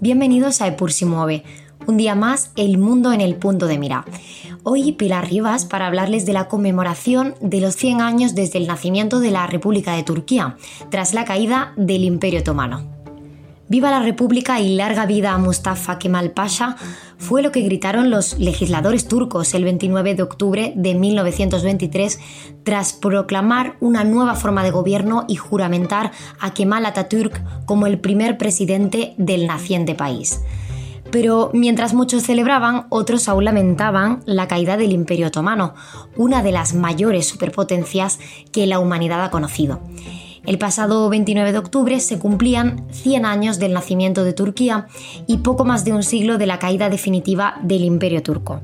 Bienvenidos a Epur mueve, un día más el mundo en el punto de mira. Hoy Pilar Rivas para hablarles de la conmemoración de los 100 años desde el nacimiento de la República de Turquía, tras la caída del Imperio Otomano. Viva la República y larga vida a Mustafa Kemal Pasha fue lo que gritaron los legisladores turcos el 29 de octubre de 1923 tras proclamar una nueva forma de gobierno y juramentar a Kemal Atatürk como el primer presidente del naciente país. Pero mientras muchos celebraban, otros aún lamentaban la caída del Imperio Otomano, una de las mayores superpotencias que la humanidad ha conocido. El pasado 29 de octubre se cumplían 100 años del nacimiento de Turquía y poco más de un siglo de la caída definitiva del Imperio turco.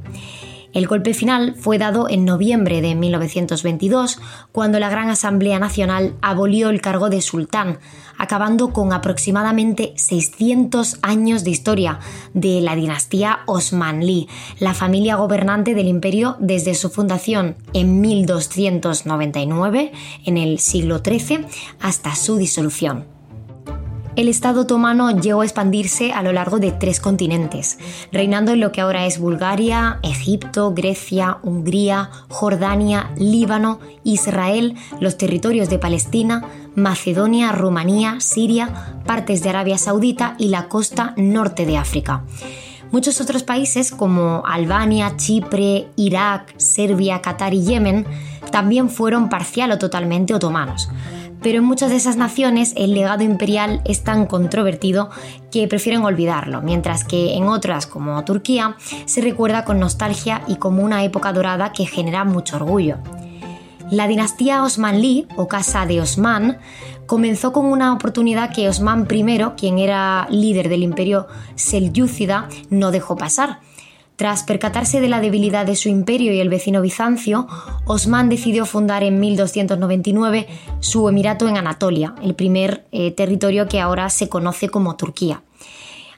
El golpe final fue dado en noviembre de 1922, cuando la Gran Asamblea Nacional abolió el cargo de sultán, acabando con aproximadamente 600 años de historia de la dinastía Osmanli, la familia gobernante del imperio desde su fundación en 1299, en el siglo XIII, hasta su disolución el Estado otomano llegó a expandirse a lo largo de tres continentes, reinando en lo que ahora es Bulgaria, Egipto, Grecia, Hungría, Jordania, Líbano, Israel, los territorios de Palestina, Macedonia, Rumanía, Siria, partes de Arabia Saudita y la costa norte de África. Muchos otros países como Albania, Chipre, Irak, Serbia, Qatar y Yemen también fueron parcial o totalmente otomanos pero en muchas de esas naciones el legado imperial es tan controvertido que prefieren olvidarlo, mientras que en otras, como Turquía, se recuerda con nostalgia y como una época dorada que genera mucho orgullo. La dinastía Osmanli, o Casa de Osman, comenzó con una oportunidad que Osman I, quien era líder del imperio selyúcida, no dejó pasar tras percatarse de la debilidad de su imperio y el vecino Bizancio, Osman decidió fundar en 1299 su emirato en Anatolia, el primer eh, territorio que ahora se conoce como Turquía.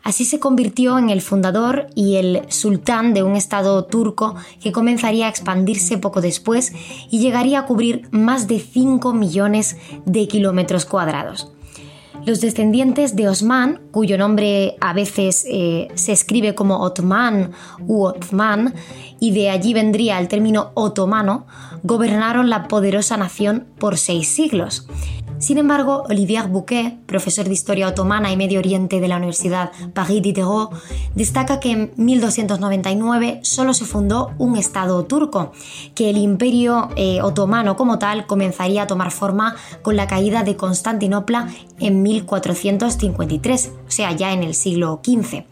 Así se convirtió en el fundador y el sultán de un estado turco que comenzaría a expandirse poco después y llegaría a cubrir más de 5 millones de kilómetros cuadrados. Los descendientes de Osman, cuyo nombre a veces eh, se escribe como Otman u Othman, y de allí vendría el término otomano, gobernaron la poderosa nación por seis siglos. Sin embargo, Olivier Bouquet, profesor de Historia Otomana y Medio Oriente de la Universidad Paris Diderot, destaca que en 1299 solo se fundó un Estado turco, que el imperio eh, otomano como tal comenzaría a tomar forma con la caída de Constantinopla en 1453, o sea, ya en el siglo XV.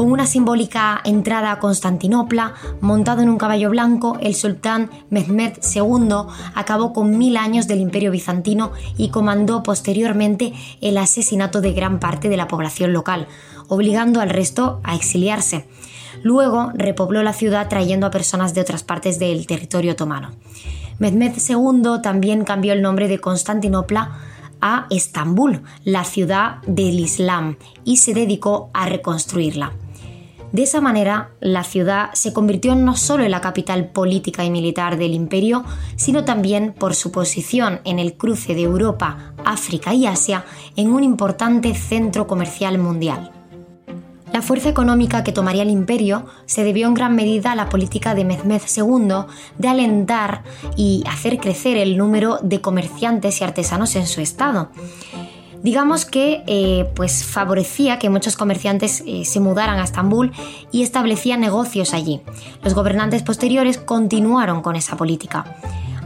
Con una simbólica entrada a Constantinopla, montado en un caballo blanco, el sultán Mehmed II acabó con mil años del imperio bizantino y comandó posteriormente el asesinato de gran parte de la población local, obligando al resto a exiliarse. Luego repobló la ciudad trayendo a personas de otras partes del territorio otomano. Mehmed II también cambió el nombre de Constantinopla a Estambul, la ciudad del Islam, y se dedicó a reconstruirla. De esa manera, la ciudad se convirtió no solo en la capital política y militar del imperio, sino también por su posición en el cruce de Europa, África y Asia en un importante centro comercial mundial. La fuerza económica que tomaría el imperio se debió en gran medida a la política de Mehmed II de alentar y hacer crecer el número de comerciantes y artesanos en su estado. Digamos que eh, pues favorecía que muchos comerciantes eh, se mudaran a Estambul y establecían negocios allí. Los gobernantes posteriores continuaron con esa política.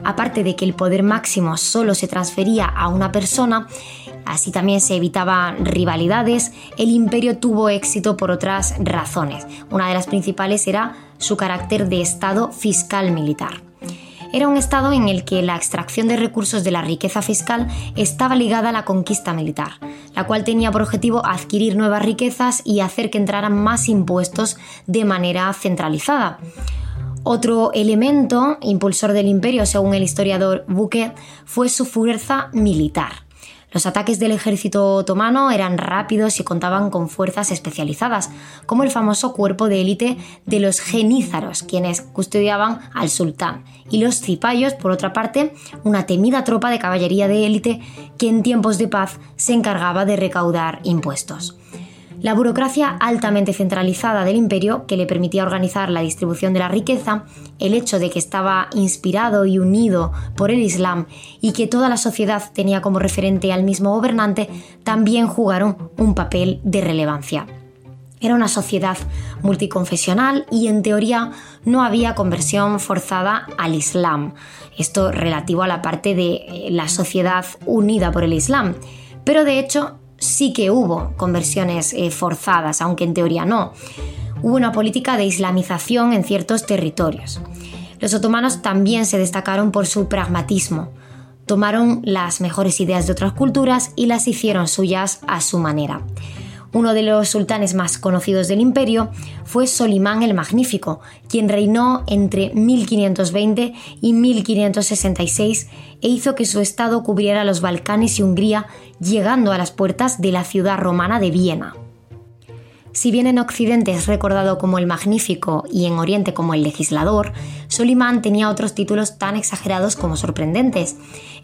Aparte de que el poder máximo solo se transfería a una persona, Así también se evitaban rivalidades, el imperio tuvo éxito por otras razones. Una de las principales era su carácter de Estado fiscal militar. Era un Estado en el que la extracción de recursos de la riqueza fiscal estaba ligada a la conquista militar, la cual tenía por objetivo adquirir nuevas riquezas y hacer que entraran más impuestos de manera centralizada. Otro elemento impulsor del imperio, según el historiador Bouquet, fue su fuerza militar. Los ataques del ejército otomano eran rápidos y contaban con fuerzas especializadas, como el famoso cuerpo de élite de los genízaros, quienes custodiaban al sultán, y los cipayos, por otra parte, una temida tropa de caballería de élite que en tiempos de paz se encargaba de recaudar impuestos. La burocracia altamente centralizada del imperio, que le permitía organizar la distribución de la riqueza, el hecho de que estaba inspirado y unido por el Islam y que toda la sociedad tenía como referente al mismo gobernante, también jugaron un papel de relevancia. Era una sociedad multiconfesional y en teoría no había conversión forzada al Islam. Esto relativo a la parte de la sociedad unida por el Islam. Pero de hecho sí que hubo conversiones eh, forzadas, aunque en teoría no. Hubo una política de islamización en ciertos territorios. Los otomanos también se destacaron por su pragmatismo. Tomaron las mejores ideas de otras culturas y las hicieron suyas a su manera. Uno de los sultanes más conocidos del imperio fue Solimán el Magnífico, quien reinó entre 1520 y 1566 e hizo que su estado cubriera los Balcanes y Hungría, llegando a las puertas de la ciudad romana de Viena. Si bien en Occidente es recordado como el Magnífico y en Oriente como el Legislador, Solimán tenía otros títulos tan exagerados como sorprendentes.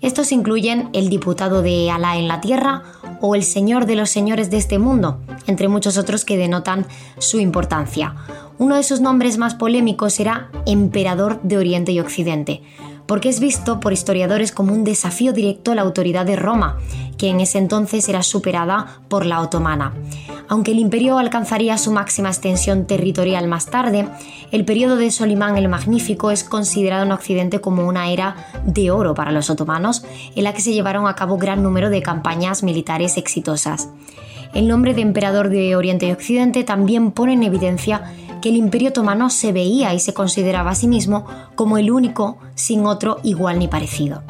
Estos incluyen el Diputado de Alá en la Tierra o el Señor de los Señores de este mundo, entre muchos otros que denotan su importancia. Uno de sus nombres más polémicos era Emperador de Oriente y Occidente, porque es visto por historiadores como un desafío directo a la autoridad de Roma, que en ese entonces era superada por la otomana. Aunque el imperio alcanzaría su máxima extensión territorial más tarde, el periodo de Solimán el Magnífico es considerado en Occidente como una era de oro para los otomanos, en la que se llevaron a cabo gran número de campañas militares exitosas. El nombre de emperador de Oriente y Occidente también pone en evidencia que el imperio otomano se veía y se consideraba a sí mismo como el único sin otro igual ni parecido.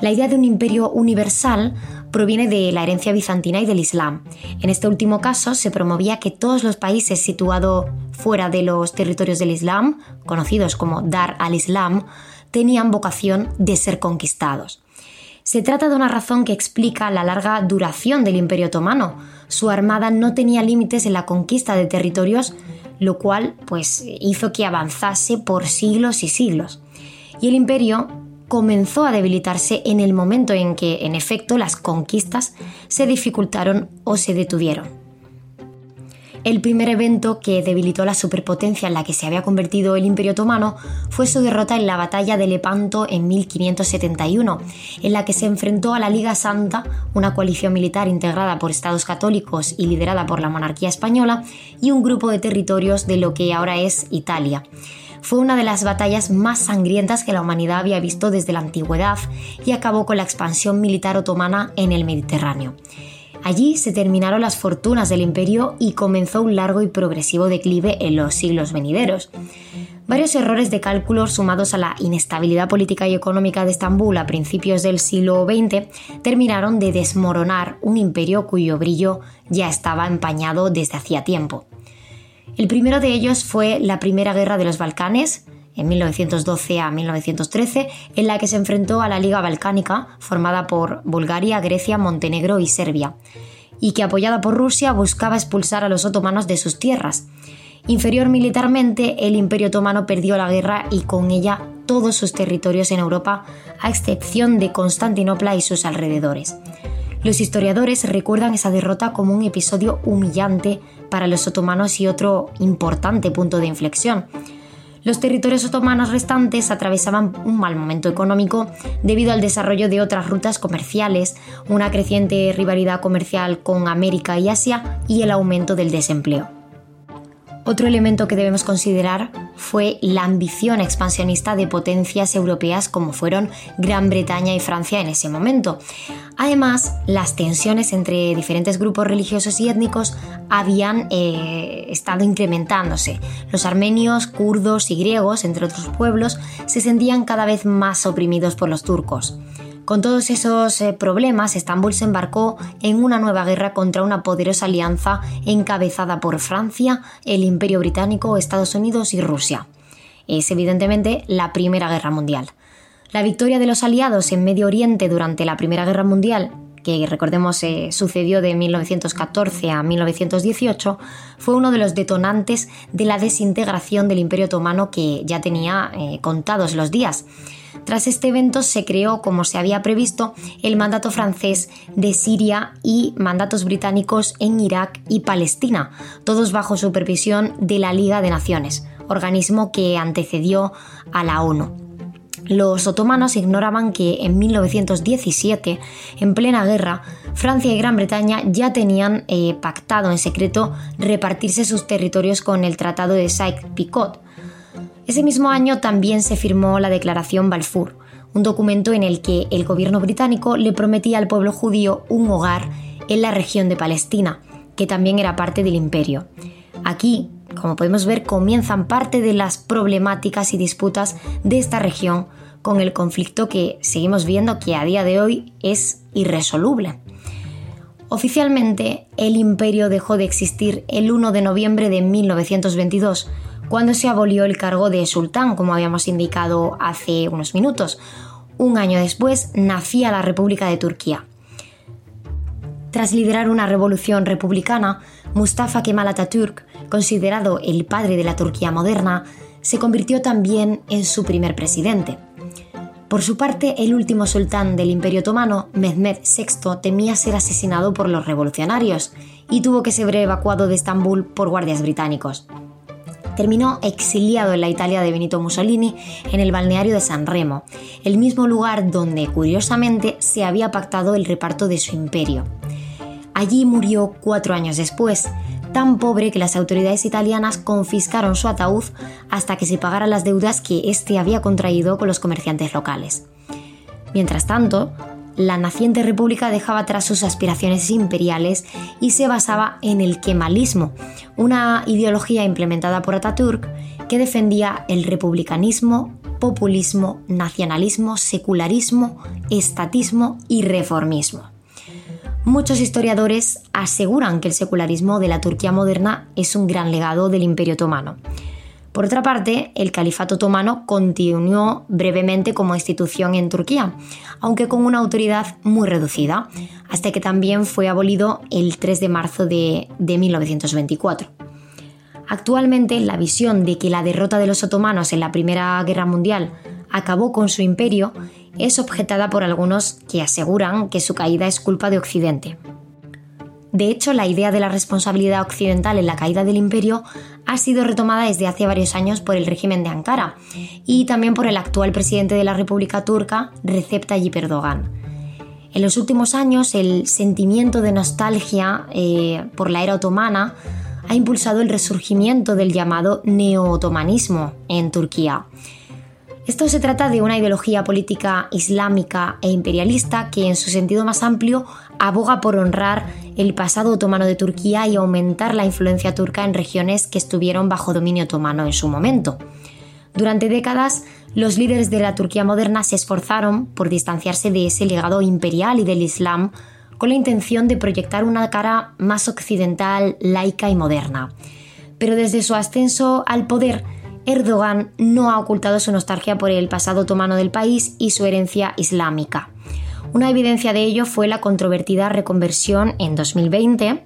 La idea de un imperio universal proviene de la herencia bizantina y del Islam. En este último caso se promovía que todos los países situados fuera de los territorios del Islam, conocidos como Dar al-Islam, tenían vocación de ser conquistados. Se trata de una razón que explica la larga duración del Imperio Otomano. Su armada no tenía límites en la conquista de territorios, lo cual pues hizo que avanzase por siglos y siglos. Y el imperio comenzó a debilitarse en el momento en que, en efecto, las conquistas se dificultaron o se detuvieron. El primer evento que debilitó la superpotencia en la que se había convertido el Imperio Otomano fue su derrota en la batalla de Lepanto en 1571, en la que se enfrentó a la Liga Santa, una coalición militar integrada por estados católicos y liderada por la monarquía española, y un grupo de territorios de lo que ahora es Italia fue una de las batallas más sangrientas que la humanidad había visto desde la antigüedad y acabó con la expansión militar otomana en el Mediterráneo. Allí se terminaron las fortunas del imperio y comenzó un largo y progresivo declive en los siglos venideros. Varios errores de cálculo sumados a la inestabilidad política y económica de Estambul a principios del siglo XX terminaron de desmoronar un imperio cuyo brillo ya estaba empañado desde hacía tiempo. El primero de ellos fue la Primera Guerra de los Balcanes, en 1912 a 1913, en la que se enfrentó a la Liga Balcánica, formada por Bulgaria, Grecia, Montenegro y Serbia, y que apoyada por Rusia buscaba expulsar a los otomanos de sus tierras. Inferior militarmente, el Imperio Otomano perdió la guerra y con ella todos sus territorios en Europa, a excepción de Constantinopla y sus alrededores. Los historiadores recuerdan esa derrota como un episodio humillante para los otomanos y otro importante punto de inflexión. Los territorios otomanos restantes atravesaban un mal momento económico debido al desarrollo de otras rutas comerciales, una creciente rivalidad comercial con América y Asia y el aumento del desempleo. Otro elemento que debemos considerar fue la ambición expansionista de potencias europeas como fueron Gran Bretaña y Francia en ese momento. Además, las tensiones entre diferentes grupos religiosos y étnicos habían eh, estado incrementándose. Los armenios, kurdos y griegos, entre otros pueblos, se sentían cada vez más oprimidos por los turcos. Con todos esos eh, problemas, Estambul se embarcó en una nueva guerra contra una poderosa alianza encabezada por Francia, el Imperio Británico, Estados Unidos y Rusia. Es evidentemente la Primera Guerra Mundial. La victoria de los aliados en Medio Oriente durante la Primera Guerra Mundial que recordemos eh, sucedió de 1914 a 1918, fue uno de los detonantes de la desintegración del Imperio Otomano que ya tenía eh, contados los días. Tras este evento se creó, como se había previsto, el mandato francés de Siria y mandatos británicos en Irak y Palestina, todos bajo supervisión de la Liga de Naciones, organismo que antecedió a la ONU. Los otomanos ignoraban que en 1917, en plena guerra, Francia y Gran Bretaña ya tenían eh, pactado en secreto repartirse sus territorios con el Tratado de Sykes-Picot. Ese mismo año también se firmó la Declaración Balfour, un documento en el que el gobierno británico le prometía al pueblo judío un hogar en la región de Palestina, que también era parte del imperio. Aquí, como podemos ver, comienzan parte de las problemáticas y disputas de esta región con el conflicto que seguimos viendo que a día de hoy es irresoluble. Oficialmente, el imperio dejó de existir el 1 de noviembre de 1922, cuando se abolió el cargo de sultán, como habíamos indicado hace unos minutos. Un año después nacía la República de Turquía. Tras liderar una revolución republicana, Mustafa Kemal Atatürk, considerado el padre de la Turquía moderna, se convirtió también en su primer presidente. Por su parte, el último sultán del Imperio Otomano, Mehmed VI, temía ser asesinado por los revolucionarios y tuvo que ser evacuado de Estambul por guardias británicos. Terminó exiliado en la Italia de Benito Mussolini en el balneario de San Remo, el mismo lugar donde, curiosamente, se había pactado el reparto de su imperio. Allí murió cuatro años después, tan pobre que las autoridades italianas confiscaron su ataúd hasta que se pagaran las deudas que éste había contraído con los comerciantes locales. Mientras tanto, la naciente república dejaba atrás sus aspiraciones imperiales y se basaba en el kemalismo, una ideología implementada por Ataturk que defendía el republicanismo, populismo, nacionalismo, secularismo, estatismo y reformismo. Muchos historiadores aseguran que el secularismo de la Turquía moderna es un gran legado del Imperio Otomano. Por otra parte, el Califato Otomano continuó brevemente como institución en Turquía, aunque con una autoridad muy reducida, hasta que también fue abolido el 3 de marzo de, de 1924. Actualmente, la visión de que la derrota de los otomanos en la Primera Guerra Mundial acabó con su imperio es objetada por algunos que aseguran que su caída es culpa de Occidente. De hecho, la idea de la responsabilidad occidental en la caída del imperio ha sido retomada desde hace varios años por el régimen de Ankara y también por el actual presidente de la República Turca, Recep Tayyip Erdogan. En los últimos años, el sentimiento de nostalgia eh, por la era otomana ha impulsado el resurgimiento del llamado neo-otomanismo en Turquía esto se trata de una ideología política islámica e imperialista que en su sentido más amplio aboga por honrar el pasado otomano de Turquía y aumentar la influencia turca en regiones que estuvieron bajo dominio otomano en su momento. Durante décadas, los líderes de la Turquía moderna se esforzaron por distanciarse de ese legado imperial y del Islam con la intención de proyectar una cara más occidental, laica y moderna. Pero desde su ascenso al poder, Erdogan no ha ocultado su nostalgia por el pasado otomano del país y su herencia islámica. Una evidencia de ello fue la controvertida reconversión en 2020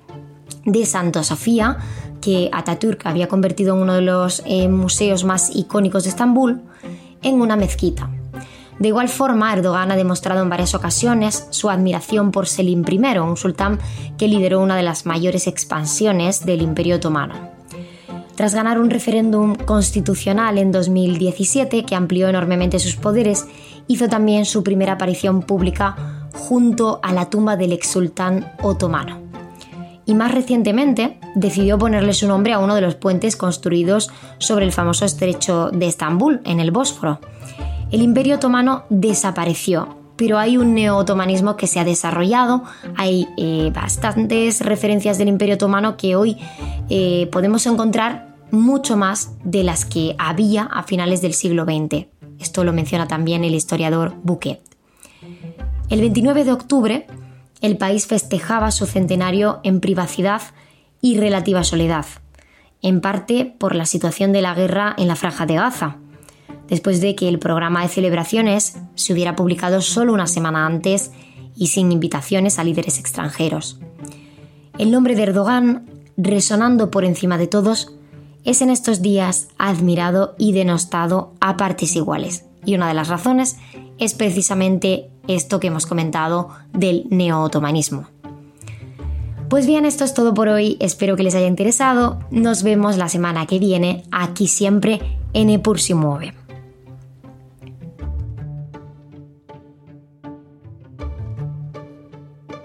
de Santa Sofía, que Atatürk había convertido en uno de los eh, museos más icónicos de Estambul, en una mezquita. De igual forma, Erdogan ha demostrado en varias ocasiones su admiración por Selim I, un sultán que lideró una de las mayores expansiones del Imperio Otomano. Tras ganar un referéndum constitucional en 2017 que amplió enormemente sus poderes, hizo también su primera aparición pública junto a la tumba del ex sultán otomano. Y más recientemente decidió ponerle su nombre a uno de los puentes construidos sobre el famoso estrecho de Estambul, en el Bósforo. El imperio otomano desapareció, pero hay un neo-otomanismo que se ha desarrollado, hay eh, bastantes referencias del imperio otomano que hoy eh, podemos encontrar mucho más de las que había a finales del siglo XX. Esto lo menciona también el historiador Bouquet. El 29 de octubre, el país festejaba su centenario en privacidad y relativa soledad, en parte por la situación de la guerra en la franja de Gaza, después de que el programa de celebraciones se hubiera publicado solo una semana antes y sin invitaciones a líderes extranjeros. El nombre de Erdogan, resonando por encima de todos, es en estos días admirado y denostado a partes iguales, Y una de las razones es precisamente esto que hemos comentado del neo-otomanismo. Pues bien, esto es todo por hoy, espero que les haya interesado, nos vemos la semana que viene, aquí siempre en Epur si mueve.